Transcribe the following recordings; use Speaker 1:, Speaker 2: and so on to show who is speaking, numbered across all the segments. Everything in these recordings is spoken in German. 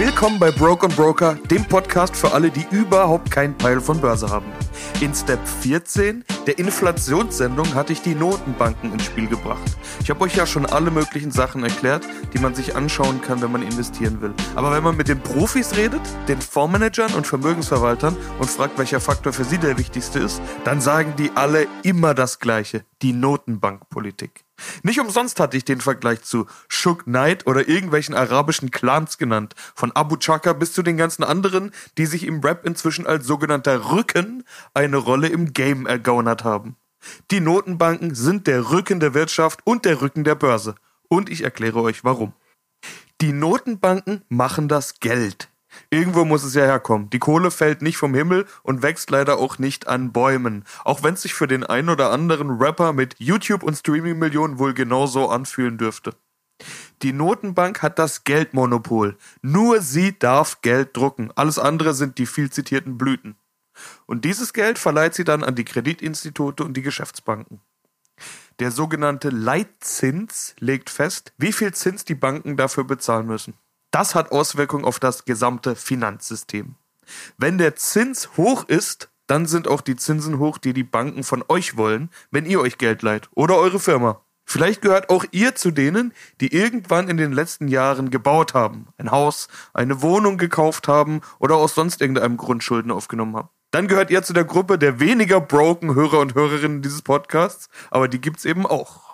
Speaker 1: Willkommen bei Broke und Broker, dem Podcast für alle, die überhaupt keinen Peil von Börse haben. In Step 14 der Inflationssendung hatte ich die Notenbanken ins Spiel gebracht. Ich habe euch ja schon alle möglichen Sachen erklärt, die man sich anschauen kann, wenn man investieren will. Aber wenn man mit den Profis redet, den Fondsmanagern und Vermögensverwaltern und fragt, welcher Faktor für sie der wichtigste ist, dann sagen die alle immer das Gleiche, die Notenbankpolitik. Nicht umsonst hatte ich den Vergleich zu Shook Knight oder irgendwelchen arabischen Clans genannt, von Abu Chaka bis zu den ganzen anderen, die sich im Rap inzwischen als sogenannter Rücken eine Rolle im Game ergaunert haben. Die Notenbanken sind der Rücken der Wirtschaft und der Rücken der Börse. Und ich erkläre euch warum. Die Notenbanken machen das Geld. Irgendwo muss es ja herkommen. Die Kohle fällt nicht vom Himmel und wächst leider auch nicht an Bäumen. Auch wenn es sich für den einen oder anderen Rapper mit YouTube und Streaming-Millionen wohl genauso anfühlen dürfte. Die Notenbank hat das Geldmonopol. Nur sie darf Geld drucken. Alles andere sind die viel zitierten Blüten. Und dieses Geld verleiht sie dann an die Kreditinstitute und die Geschäftsbanken. Der sogenannte Leitzins legt fest, wie viel Zins die Banken dafür bezahlen müssen. Das hat Auswirkungen auf das gesamte Finanzsystem. Wenn der Zins hoch ist, dann sind auch die Zinsen hoch, die die Banken von euch wollen, wenn ihr euch Geld leiht oder eure Firma. Vielleicht gehört auch ihr zu denen, die irgendwann in den letzten Jahren gebaut haben, ein Haus, eine Wohnung gekauft haben oder aus sonst irgendeinem Grund Schulden aufgenommen haben. Dann gehört ihr zu der Gruppe der weniger broken Hörer und Hörerinnen dieses Podcasts, aber die gibt's eben auch.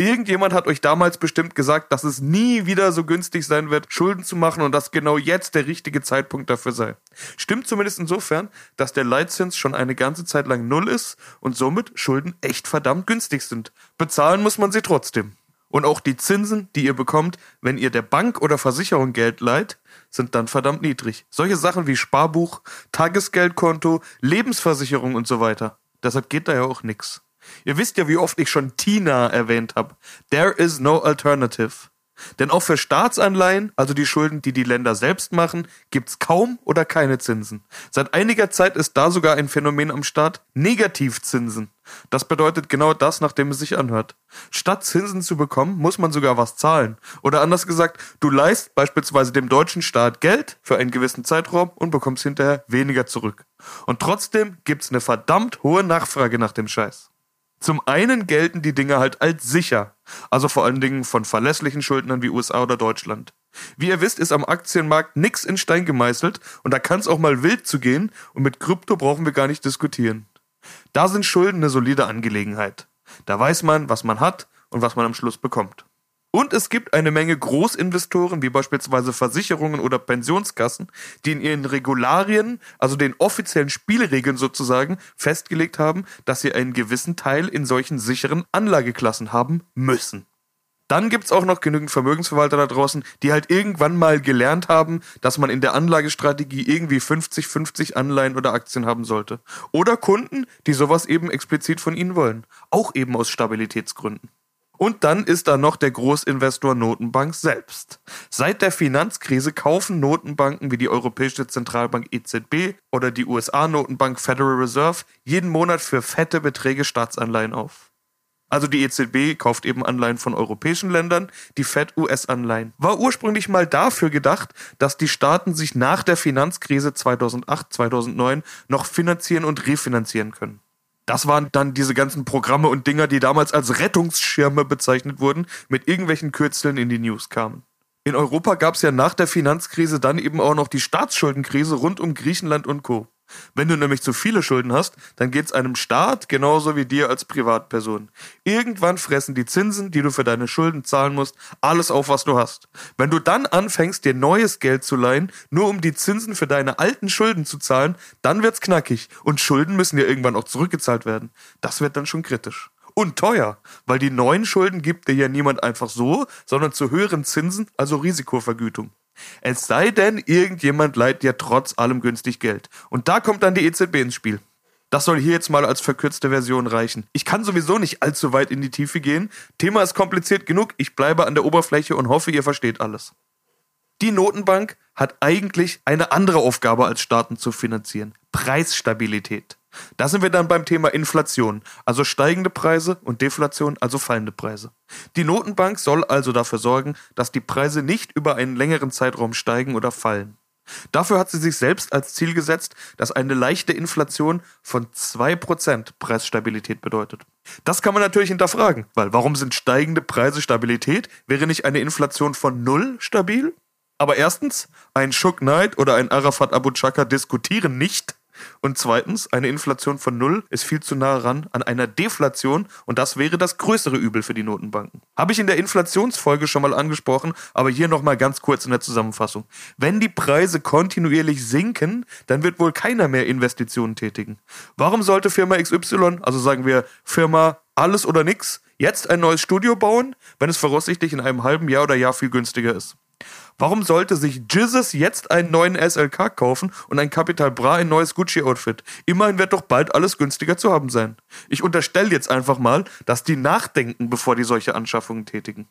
Speaker 1: Irgendjemand hat euch damals bestimmt gesagt, dass es nie wieder so günstig sein wird, Schulden zu machen und dass genau jetzt der richtige Zeitpunkt dafür sei. Stimmt zumindest insofern, dass der Leitzins schon eine ganze Zeit lang null ist und somit Schulden echt verdammt günstig sind. Bezahlen muss man sie trotzdem. Und auch die Zinsen, die ihr bekommt, wenn ihr der Bank oder Versicherung Geld leiht, sind dann verdammt niedrig. Solche Sachen wie Sparbuch, Tagesgeldkonto, Lebensversicherung und so weiter. Deshalb geht da ja auch nix. Ihr wisst ja, wie oft ich schon Tina erwähnt habe. There is no alternative. Denn auch für Staatsanleihen, also die Schulden, die die Länder selbst machen, gibt's kaum oder keine Zinsen. Seit einiger Zeit ist da sogar ein Phänomen am Start, Negativzinsen. Das bedeutet genau das, nachdem es sich anhört. Statt Zinsen zu bekommen, muss man sogar was zahlen. Oder anders gesagt, du leist beispielsweise dem deutschen Staat Geld für einen gewissen Zeitraum und bekommst hinterher weniger zurück. Und trotzdem gibt's eine verdammt hohe Nachfrage nach dem Scheiß. Zum einen gelten die Dinge halt als sicher, also vor allen Dingen von verlässlichen Schuldnern wie USA oder Deutschland. Wie ihr wisst, ist am Aktienmarkt nix in Stein gemeißelt und da kann es auch mal wild zugehen und mit Krypto brauchen wir gar nicht diskutieren. Da sind Schulden eine solide Angelegenheit. Da weiß man, was man hat und was man am Schluss bekommt. Und es gibt eine Menge Großinvestoren, wie beispielsweise Versicherungen oder Pensionskassen, die in ihren Regularien, also den offiziellen Spielregeln sozusagen, festgelegt haben, dass sie einen gewissen Teil in solchen sicheren Anlageklassen haben müssen. Dann gibt's auch noch genügend Vermögensverwalter da draußen, die halt irgendwann mal gelernt haben, dass man in der Anlagestrategie irgendwie 50-50 Anleihen oder Aktien haben sollte. Oder Kunden, die sowas eben explizit von ihnen wollen. Auch eben aus Stabilitätsgründen. Und dann ist da noch der Großinvestor Notenbank selbst. Seit der Finanzkrise kaufen Notenbanken wie die Europäische Zentralbank EZB oder die USA-Notenbank Federal Reserve jeden Monat für fette Beträge Staatsanleihen auf. Also die EZB kauft eben Anleihen von europäischen Ländern, die Fed US-Anleihen. War ursprünglich mal dafür gedacht, dass die Staaten sich nach der Finanzkrise 2008, 2009 noch finanzieren und refinanzieren können. Das waren dann diese ganzen Programme und Dinger, die damals als Rettungsschirme bezeichnet wurden, mit irgendwelchen Kürzeln in die News kamen. In Europa gab es ja nach der Finanzkrise dann eben auch noch die Staatsschuldenkrise rund um Griechenland und Co. Wenn du nämlich zu viele Schulden hast, dann geht's einem Staat genauso wie dir als Privatperson. Irgendwann fressen die Zinsen, die du für deine Schulden zahlen musst, alles auf, was du hast. Wenn du dann anfängst, dir neues Geld zu leihen, nur um die Zinsen für deine alten Schulden zu zahlen, dann wird's knackig. Und Schulden müssen ja irgendwann auch zurückgezahlt werden. Das wird dann schon kritisch. Und teuer, weil die neuen Schulden gibt dir ja niemand einfach so, sondern zu höheren Zinsen, also Risikovergütung. Es sei denn, irgendjemand leiht dir trotz allem günstig Geld. Und da kommt dann die EZB ins Spiel. Das soll hier jetzt mal als verkürzte Version reichen. Ich kann sowieso nicht allzu weit in die Tiefe gehen. Thema ist kompliziert genug. Ich bleibe an der Oberfläche und hoffe, ihr versteht alles. Die Notenbank hat eigentlich eine andere Aufgabe als Staaten zu finanzieren. Preisstabilität. Da sind wir dann beim Thema Inflation, also steigende Preise und Deflation, also fallende Preise. Die Notenbank soll also dafür sorgen, dass die Preise nicht über einen längeren Zeitraum steigen oder fallen. Dafür hat sie sich selbst als Ziel gesetzt, dass eine leichte Inflation von 2% Preisstabilität bedeutet. Das kann man natürlich hinterfragen, weil warum sind steigende Preise Stabilität? Wäre nicht eine Inflation von 0 stabil? Aber erstens, ein Schuck Knight oder ein Arafat Abu Chaka diskutieren nicht, und zweitens, eine Inflation von null ist viel zu nah ran an einer Deflation und das wäre das größere Übel für die Notenbanken. Habe ich in der Inflationsfolge schon mal angesprochen, aber hier nochmal ganz kurz in der Zusammenfassung. Wenn die Preise kontinuierlich sinken, dann wird wohl keiner mehr Investitionen tätigen. Warum sollte Firma XY, also sagen wir Firma alles oder nix, jetzt ein neues Studio bauen, wenn es voraussichtlich in einem halben Jahr oder Jahr viel günstiger ist? Warum sollte sich Jizzes jetzt einen neuen SLK kaufen und ein Capital Bra ein neues Gucci-Outfit? Immerhin wird doch bald alles günstiger zu haben sein. Ich unterstelle jetzt einfach mal, dass die nachdenken, bevor die solche Anschaffungen tätigen.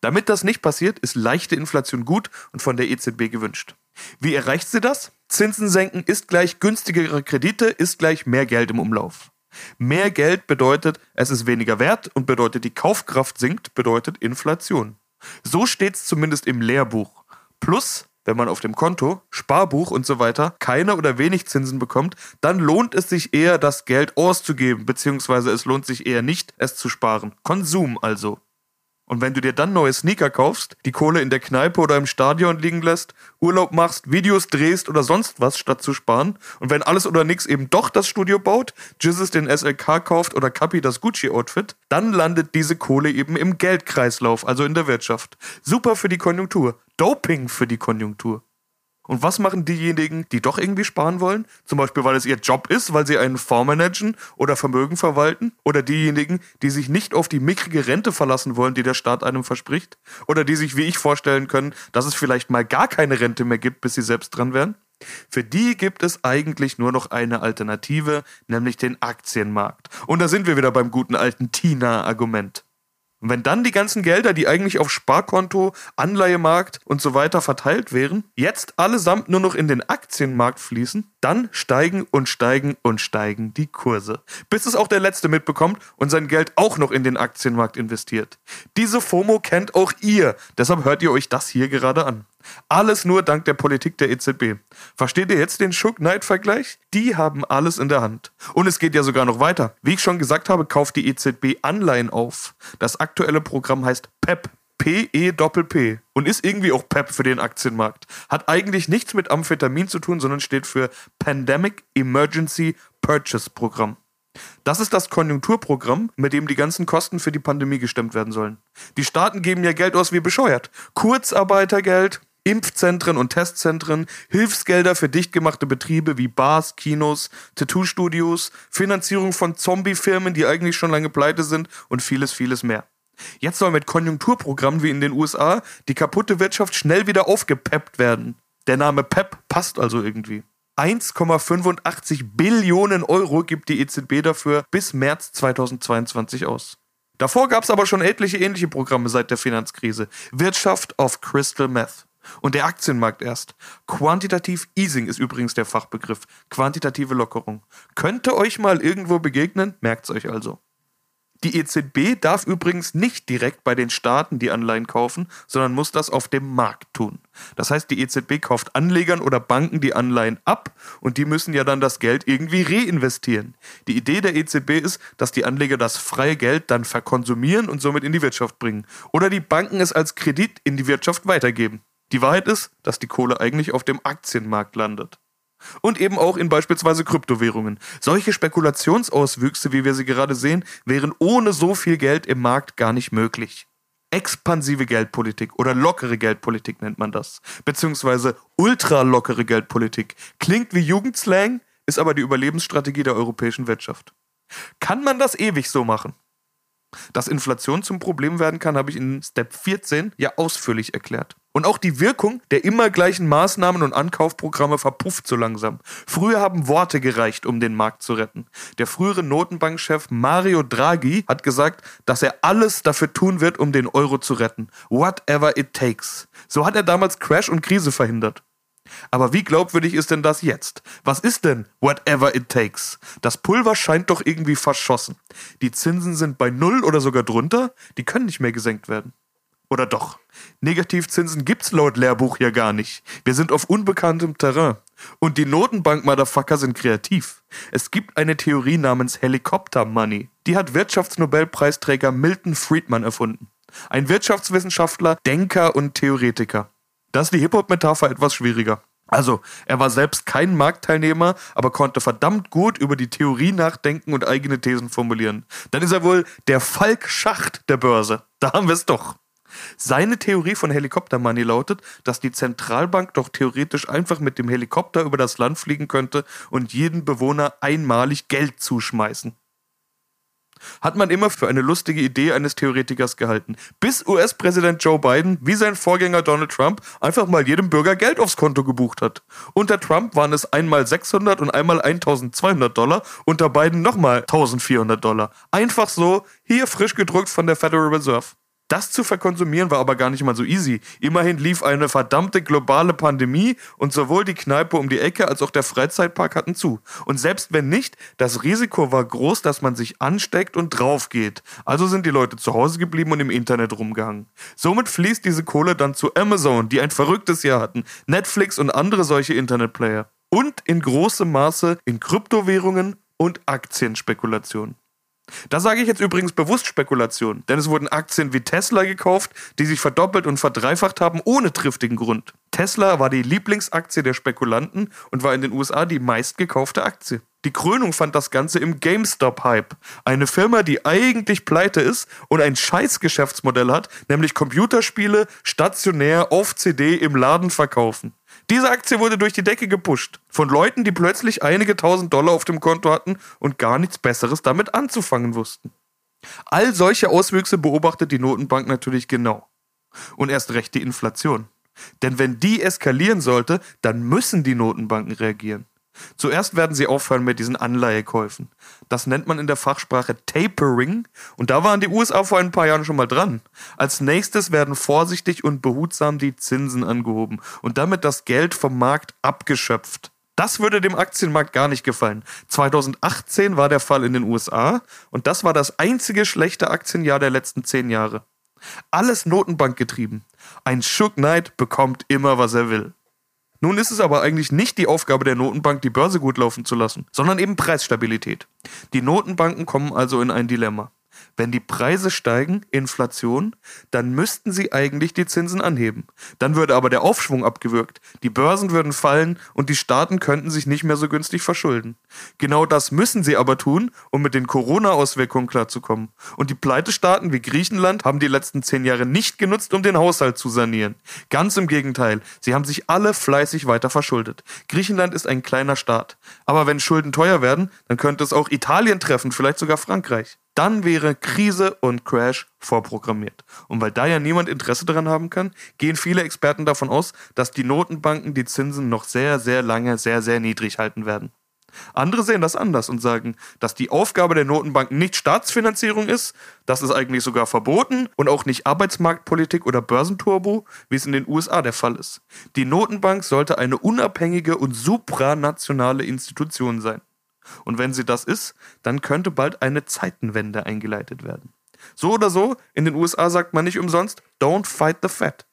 Speaker 1: Damit das nicht passiert, ist leichte Inflation gut und von der EZB gewünscht. Wie erreicht sie das? Zinsen senken ist gleich günstigere Kredite, ist gleich mehr Geld im Umlauf. Mehr Geld bedeutet, es ist weniger wert und bedeutet, die Kaufkraft sinkt, bedeutet Inflation. So steht es zumindest im Lehrbuch. Plus, wenn man auf dem Konto, Sparbuch und so weiter keine oder wenig Zinsen bekommt, dann lohnt es sich eher, das Geld auszugeben, beziehungsweise es lohnt sich eher nicht, es zu sparen. Konsum also. Und wenn du dir dann neue Sneaker kaufst, die Kohle in der Kneipe oder im Stadion liegen lässt, Urlaub machst, Videos drehst oder sonst was, statt zu sparen, und wenn alles oder nix eben doch das Studio baut, Jizzes den SLK kauft oder Kapi das Gucci-Outfit, dann landet diese Kohle eben im Geldkreislauf, also in der Wirtschaft. Super für die Konjunktur. Doping für die Konjunktur. Und was machen diejenigen, die doch irgendwie sparen wollen? Zum Beispiel, weil es ihr Job ist, weil sie einen Fonds managen oder Vermögen verwalten? Oder diejenigen, die sich nicht auf die mickrige Rente verlassen wollen, die der Staat einem verspricht? Oder die sich wie ich vorstellen können, dass es vielleicht mal gar keine Rente mehr gibt, bis sie selbst dran wären? Für die gibt es eigentlich nur noch eine Alternative, nämlich den Aktienmarkt. Und da sind wir wieder beim guten alten Tina-Argument. Und wenn dann die ganzen Gelder, die eigentlich auf Sparkonto, Anleihemarkt und so weiter verteilt wären, jetzt allesamt nur noch in den Aktienmarkt fließen, dann steigen und steigen und steigen die Kurse. Bis es auch der Letzte mitbekommt und sein Geld auch noch in den Aktienmarkt investiert. Diese FOMO kennt auch ihr, deshalb hört ihr euch das hier gerade an. Alles nur dank der Politik der EZB. Versteht ihr jetzt den Schuck-Neid-Vergleich? Die haben alles in der Hand. Und es geht ja sogar noch weiter. Wie ich schon gesagt habe, kauft die EZB Anleihen auf. Das aktuelle Programm heißt PEP. P-E-Doppel-P und ist irgendwie auch PEP für den Aktienmarkt. Hat eigentlich nichts mit Amphetamin zu tun, sondern steht für Pandemic Emergency Purchase Programm. Das ist das Konjunkturprogramm, mit dem die ganzen Kosten für die Pandemie gestemmt werden sollen. Die Staaten geben ja Geld aus wie bescheuert. Kurzarbeitergeld, Impfzentren und Testzentren, Hilfsgelder für dichtgemachte Betriebe wie Bars, Kinos, Tattoo-Studios, Finanzierung von Zombie-Firmen, die eigentlich schon lange pleite sind und vieles, vieles mehr. Jetzt soll mit Konjunkturprogrammen wie in den USA die kaputte Wirtschaft schnell wieder aufgepeppt werden. Der Name PEP passt also irgendwie. 1,85 Billionen Euro gibt die EZB dafür bis März 2022 aus. Davor gab es aber schon etliche ähnliche Programme seit der Finanzkrise. Wirtschaft auf Crystal Meth. Und der Aktienmarkt erst. Quantitativ Easing ist übrigens der Fachbegriff. Quantitative Lockerung. Könnte euch mal irgendwo begegnen, merkt's euch also. Die EZB darf übrigens nicht direkt bei den Staaten die Anleihen kaufen, sondern muss das auf dem Markt tun. Das heißt, die EZB kauft Anlegern oder Banken die Anleihen ab und die müssen ja dann das Geld irgendwie reinvestieren. Die Idee der EZB ist, dass die Anleger das freie Geld dann verkonsumieren und somit in die Wirtschaft bringen. Oder die Banken es als Kredit in die Wirtschaft weitergeben. Die Wahrheit ist, dass die Kohle eigentlich auf dem Aktienmarkt landet. Und eben auch in beispielsweise Kryptowährungen. Solche Spekulationsauswüchse, wie wir sie gerade sehen, wären ohne so viel Geld im Markt gar nicht möglich. Expansive Geldpolitik oder lockere Geldpolitik nennt man das. Beziehungsweise ultralockere Geldpolitik. Klingt wie Jugendslang, ist aber die Überlebensstrategie der europäischen Wirtschaft. Kann man das ewig so machen? Dass Inflation zum Problem werden kann, habe ich in Step 14 ja ausführlich erklärt. Und auch die Wirkung der immer gleichen Maßnahmen und Ankaufprogramme verpufft so langsam. Früher haben Worte gereicht, um den Markt zu retten. Der frühere Notenbankchef Mario Draghi hat gesagt, dass er alles dafür tun wird, um den Euro zu retten. Whatever it takes. So hat er damals Crash und Krise verhindert. Aber wie glaubwürdig ist denn das jetzt? Was ist denn whatever it takes? Das Pulver scheint doch irgendwie verschossen. Die Zinsen sind bei Null oder sogar drunter, die können nicht mehr gesenkt werden. Oder doch? Negativzinsen gibt's laut Lehrbuch ja gar nicht. Wir sind auf unbekanntem Terrain. Und die Notenbank-Motherfucker sind kreativ. Es gibt eine Theorie namens Helicopter Money. Die hat Wirtschaftsnobelpreisträger Milton Friedman erfunden. Ein Wirtschaftswissenschaftler, Denker und Theoretiker. Das ist die Hip-Hop-Metapher etwas schwieriger. Also, er war selbst kein Marktteilnehmer, aber konnte verdammt gut über die Theorie nachdenken und eigene Thesen formulieren. Dann ist er wohl der Falk Schacht der Börse. Da haben wir es doch. Seine Theorie von Helikopter Money lautet, dass die Zentralbank doch theoretisch einfach mit dem Helikopter über das Land fliegen könnte und jeden Bewohner einmalig Geld zuschmeißen. Hat man immer für eine lustige Idee eines Theoretikers gehalten. Bis US-Präsident Joe Biden, wie sein Vorgänger Donald Trump, einfach mal jedem Bürger Geld aufs Konto gebucht hat. Unter Trump waren es einmal 600 und einmal 1200 Dollar, unter Biden nochmal 1400 Dollar. Einfach so, hier frisch gedruckt von der Federal Reserve. Das zu verkonsumieren war aber gar nicht mal so easy. Immerhin lief eine verdammte globale Pandemie und sowohl die Kneipe um die Ecke als auch der Freizeitpark hatten zu. Und selbst wenn nicht, das Risiko war groß, dass man sich ansteckt und drauf geht. Also sind die Leute zu Hause geblieben und im Internet rumgehangen. Somit fließt diese Kohle dann zu Amazon, die ein verrücktes Jahr hatten, Netflix und andere solche Internetplayer. Und in großem Maße in Kryptowährungen und Aktienspekulationen. Da sage ich jetzt übrigens bewusst Spekulation, denn es wurden Aktien wie Tesla gekauft, die sich verdoppelt und verdreifacht haben ohne triftigen Grund. Tesla war die Lieblingsaktie der Spekulanten und war in den USA die meistgekaufte Aktie. Die Krönung fand das Ganze im GameStop-Hype. Eine Firma, die eigentlich pleite ist und ein scheiß Geschäftsmodell hat, nämlich Computerspiele stationär auf CD im Laden verkaufen. Diese Aktie wurde durch die Decke gepusht. Von Leuten, die plötzlich einige tausend Dollar auf dem Konto hatten und gar nichts Besseres damit anzufangen wussten. All solche Auswüchse beobachtet die Notenbank natürlich genau. Und erst recht die Inflation. Denn wenn die eskalieren sollte, dann müssen die Notenbanken reagieren. Zuerst werden sie aufhören mit diesen Anleihekäufen. Das nennt man in der Fachsprache Tapering und da waren die USA vor ein paar Jahren schon mal dran. Als nächstes werden vorsichtig und behutsam die Zinsen angehoben und damit das Geld vom Markt abgeschöpft. Das würde dem Aktienmarkt gar nicht gefallen. 2018 war der Fall in den USA und das war das einzige schlechte Aktienjahr der letzten zehn Jahre. Alles Notenbankgetrieben. Ein Shook Knight bekommt immer, was er will. Nun ist es aber eigentlich nicht die Aufgabe der Notenbank, die Börse gut laufen zu lassen, sondern eben Preisstabilität. Die Notenbanken kommen also in ein Dilemma. Wenn die Preise steigen, Inflation, dann müssten sie eigentlich die Zinsen anheben. Dann würde aber der Aufschwung abgewürgt, die Börsen würden fallen und die Staaten könnten sich nicht mehr so günstig verschulden. Genau das müssen sie aber tun, um mit den Corona-Auswirkungen klarzukommen. Und die Pleitestaaten wie Griechenland haben die letzten zehn Jahre nicht genutzt, um den Haushalt zu sanieren. Ganz im Gegenteil, sie haben sich alle fleißig weiter verschuldet. Griechenland ist ein kleiner Staat. Aber wenn Schulden teuer werden, dann könnte es auch Italien treffen, vielleicht sogar Frankreich dann wäre Krise und Crash vorprogrammiert. Und weil da ja niemand Interesse daran haben kann, gehen viele Experten davon aus, dass die Notenbanken die Zinsen noch sehr, sehr lange sehr, sehr niedrig halten werden. Andere sehen das anders und sagen, dass die Aufgabe der Notenbanken nicht Staatsfinanzierung ist, das ist eigentlich sogar verboten und auch nicht Arbeitsmarktpolitik oder Börsenturbo, wie es in den USA der Fall ist. Die Notenbank sollte eine unabhängige und supranationale Institution sein. Und wenn sie das ist, dann könnte bald eine Zeitenwende eingeleitet werden. So oder so, in den USA sagt man nicht umsonst, don't fight the Fed.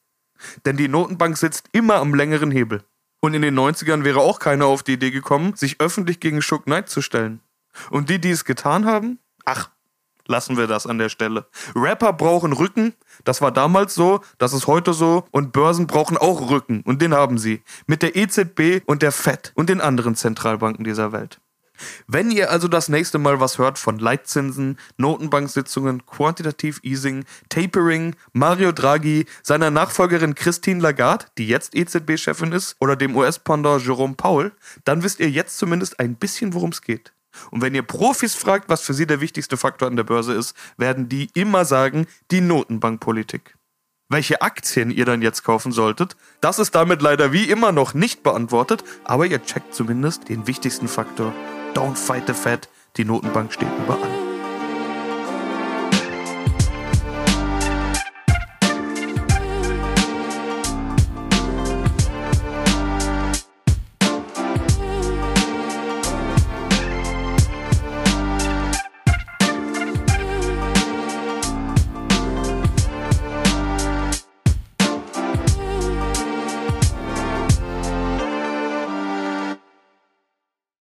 Speaker 1: Denn die Notenbank sitzt immer am längeren Hebel. Und in den 90ern wäre auch keiner auf die Idee gekommen, sich öffentlich gegen Shook Knight zu stellen. Und die, die es getan haben, ach, lassen wir das an der Stelle. Rapper brauchen Rücken, das war damals so, das ist heute so und Börsen brauchen auch Rücken und den haben sie. Mit der EZB und der FED und den anderen Zentralbanken dieser Welt. Wenn ihr also das nächste Mal was hört von Leitzinsen, Notenbanksitzungen, Quantitative Easing, Tapering, Mario Draghi, seiner Nachfolgerin Christine Lagarde, die jetzt EZB-Chefin ist, oder dem US-Pendant Jerome Powell, dann wisst ihr jetzt zumindest ein bisschen, worum es geht. Und wenn ihr Profis fragt, was für sie der wichtigste Faktor an der Börse ist, werden die immer sagen, die Notenbankpolitik. Welche Aktien ihr dann jetzt kaufen solltet, das ist damit leider wie immer noch nicht beantwortet, aber ihr checkt zumindest den wichtigsten Faktor Don't fight the Fed. Die Notenbank steht überall.